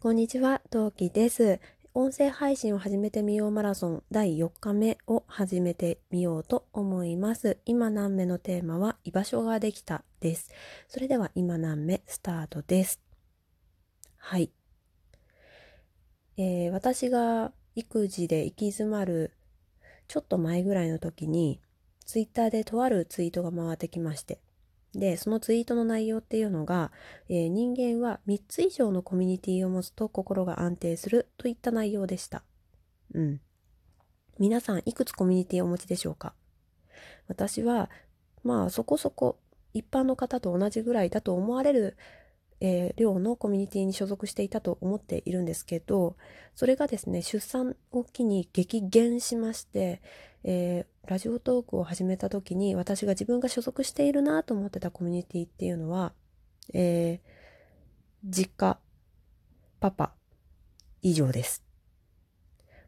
こんにちは、トウキです。音声配信を始めてみようマラソン第4日目を始めてみようと思います。今何目のテーマは居場所ができたです。それでは今何目スタートです。はい。えー、私が育児で行き詰まるちょっと前ぐらいの時にツイッターでとあるツイートが回ってきましてで、そのツイートの内容っていうのが、えー、人間は3つ以上のコミュニティを持つと心が安定するといった内容でした。うん。皆さんいくつコミュニティをお持ちでしょうか？私は、まあそこそこ一般の方と同じぐらいだと思われるえー、寮のコミュニティに所属していたと思っているんですけど、それがですね、出産を機に激減しまして、えー、ラジオトークを始めた時に私が自分が所属しているなと思ってたコミュニティっていうのは、えー、実家、パパ、以上です。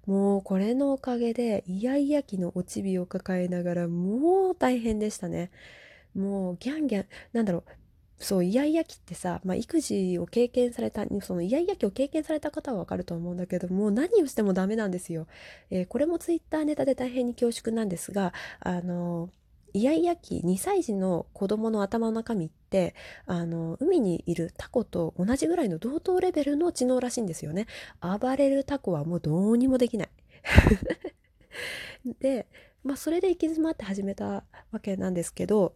もうこれのおかげでイヤイヤ期のおちびを抱えながらもう大変でしたね。もうギャンギャン、なんだろう、そうイヤイヤ期ってさ、まあ、育児を経験されたそのイヤイヤ期を経験された方はわかると思うんだけども何をしてもダメなんですよ。えー、これもツイッターネタで大変に恐縮なんですがあのイヤイヤ期2歳児の子供の頭の中身ってあの海にいるタコと同じぐらいの同等レベルの知能らしいんですよね。暴れるタコはもうどうにもできない。で、まあ、それで行き詰まって始めたわけなんですけど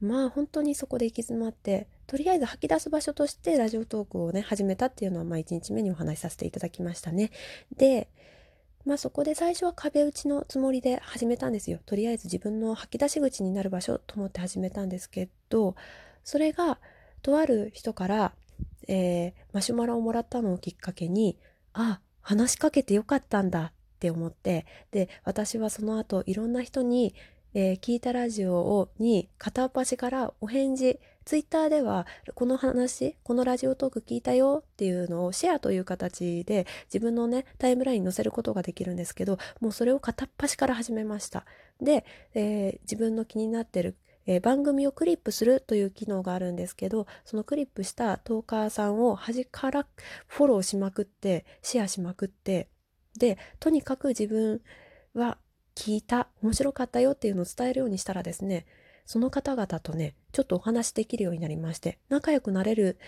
まあ本当にそこで行き詰まってとりあえず吐き出す場所としてラジオトークをね始めたっていうのはまあ1日目にお話しさせていただきましたね。でまあそこで最初は壁打ちのつもりで始めたんですよ。とりあえず自分の吐き出し口になる場所と思って始めたんですけどそれがとある人から、えー、マシュマロをもらったのをきっかけにあ話しかけてよかったんだって思ってで私はその後いろんな人にえー、聞いたラジオをに片っ端からお返事。ツイッターではこの話このラジオトーク聞いたよっていうのをシェアという形で自分のねタイムラインに載せることができるんですけどもうそれを片っ端から始めました。で、えー、自分の気になってるえー、番組をクリップするという機能があるんですけどそのクリップしたトーカーさんを端からフォローしまくってシェアしまくってでとにかく自分は聞いた、面白かったよっていうのを伝えるようにしたらですね、その方々とね、ちょっとお話しできるようになりまして、仲良くなれる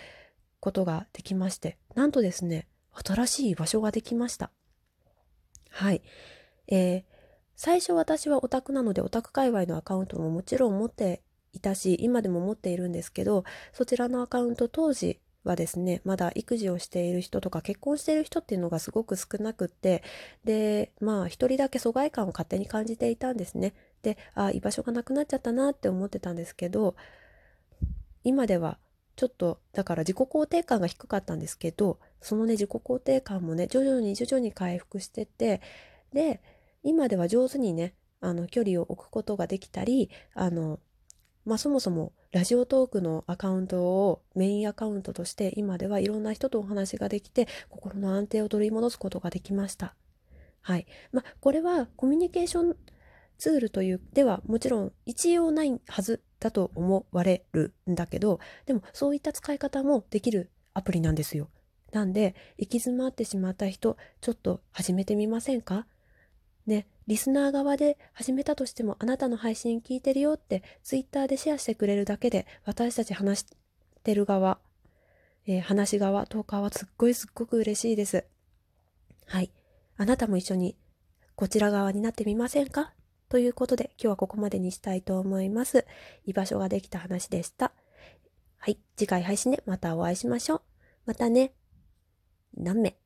ことができまして、なんとですね、新しい場所ができました。はい。えー、最初私はオタクなのでオタク界隈のアカウントももちろん持っていたし、今でも持っているんですけど、そちらのアカウント当時はですねまだ育児をしている人とか結婚している人っていうのがすごく少なくってでまあ一人だけ疎外感を勝手に感じていたんですね。であ居場所がなくなっちゃったなって思ってたんですけど今ではちょっとだから自己肯定感が低かったんですけどそのね自己肯定感もね徐々に徐々に回復しててで今では上手にねあの距離を置くことができたりあのまあそもそもラジオトークのアカウントをメインアカウントとして今ではいろんな人とお話ができて心の安定を取り戻すことができました。はい。まあこれはコミュニケーションツールというではもちろん一応ないはずだと思われるんだけどでもそういった使い方もできるアプリなんですよ。なんで行き詰まってしまった人ちょっと始めてみませんか？ね、リスナー側で始めたとしてもあなたの配信聞いてるよってツイッターでシェアしてくれるだけで私たち話してる側、えー、話し側、トーカーはすっごいすっごく嬉しいです。はい。あなたも一緒にこちら側になってみませんか？ということで今日はここまでにしたいと思います。居場所ができた話でした。はい。次回配信でまたお会いしましょう。またね。何名？